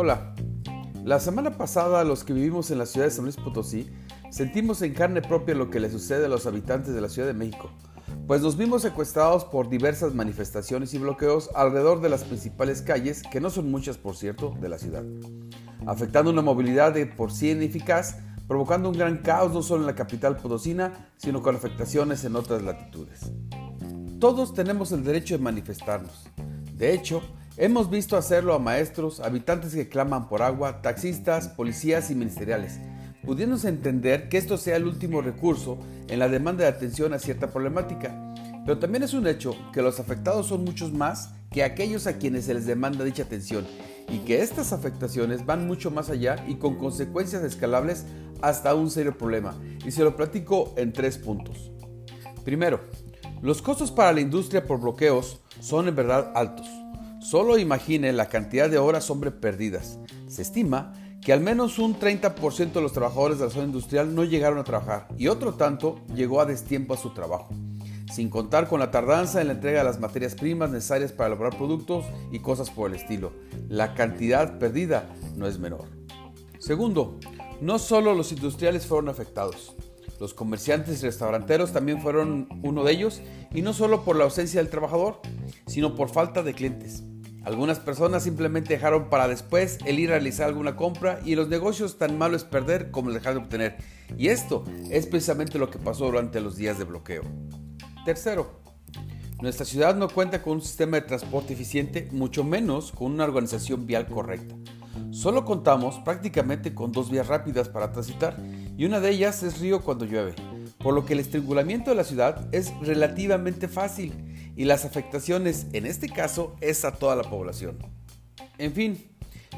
Hola. La semana pasada los que vivimos en la ciudad de San Luis Potosí sentimos en carne propia lo que le sucede a los habitantes de la Ciudad de México, pues nos vimos secuestrados por diversas manifestaciones y bloqueos alrededor de las principales calles, que no son muchas por cierto, de la ciudad, afectando una movilidad de por sí ineficaz, provocando un gran caos no solo en la capital potosina, sino con afectaciones en otras latitudes. Todos tenemos el derecho de manifestarnos. De hecho, hemos visto hacerlo a maestros, habitantes que claman por agua, taxistas, policías y ministeriales, pudiéndose entender que esto sea el último recurso en la demanda de atención a cierta problemática. Pero también es un hecho que los afectados son muchos más que aquellos a quienes se les demanda dicha atención y que estas afectaciones van mucho más allá y con consecuencias escalables hasta un serio problema. Y se lo platico en tres puntos. Primero, los costos para la industria por bloqueos son en verdad altos. Solo imagine la cantidad de horas hombre perdidas. Se estima que al menos un 30% de los trabajadores de la zona industrial no llegaron a trabajar y otro tanto llegó a destiempo a su trabajo, sin contar con la tardanza en la entrega de las materias primas necesarias para elaborar productos y cosas por el estilo. La cantidad perdida no es menor. Segundo, no solo los industriales fueron afectados, los comerciantes y restauranteros también fueron uno de ellos y no solo por la ausencia del trabajador, sino por falta de clientes. Algunas personas simplemente dejaron para después el ir a realizar alguna compra y los negocios tan malo es perder como dejar de obtener. Y esto es precisamente lo que pasó durante los días de bloqueo. Tercero, nuestra ciudad no cuenta con un sistema de transporte eficiente, mucho menos con una organización vial correcta. Solo contamos prácticamente con dos vías rápidas para transitar y una de ellas es río cuando llueve, por lo que el estrangulamiento de la ciudad es relativamente fácil y las afectaciones en este caso es a toda la población. En fin,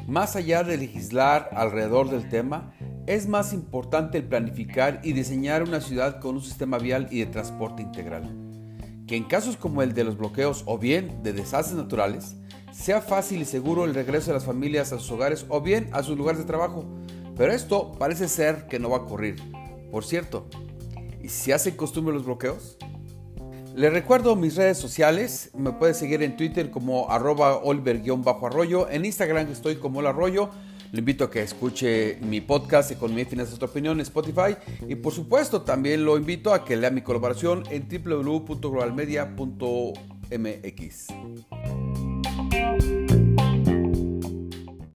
más allá de legislar alrededor del tema, es más importante el planificar y diseñar una ciudad con un sistema vial y de transporte integral. Que en casos como el de los bloqueos o bien de desastres naturales, sea fácil y seguro el regreso de las familias a sus hogares o bien a sus lugares de trabajo. Pero esto parece ser que no va a ocurrir. Por cierto, ¿y si hacen costumbre los bloqueos? Les recuerdo mis redes sociales, me puedes seguir en Twitter como arroba oliver-arroyo, en Instagram estoy como el arroyo, le invito a que escuche mi podcast Economía y Finanzas tu opinión en Spotify. Y por supuesto también lo invito a que lea mi colaboración en www.globalmedia.mx.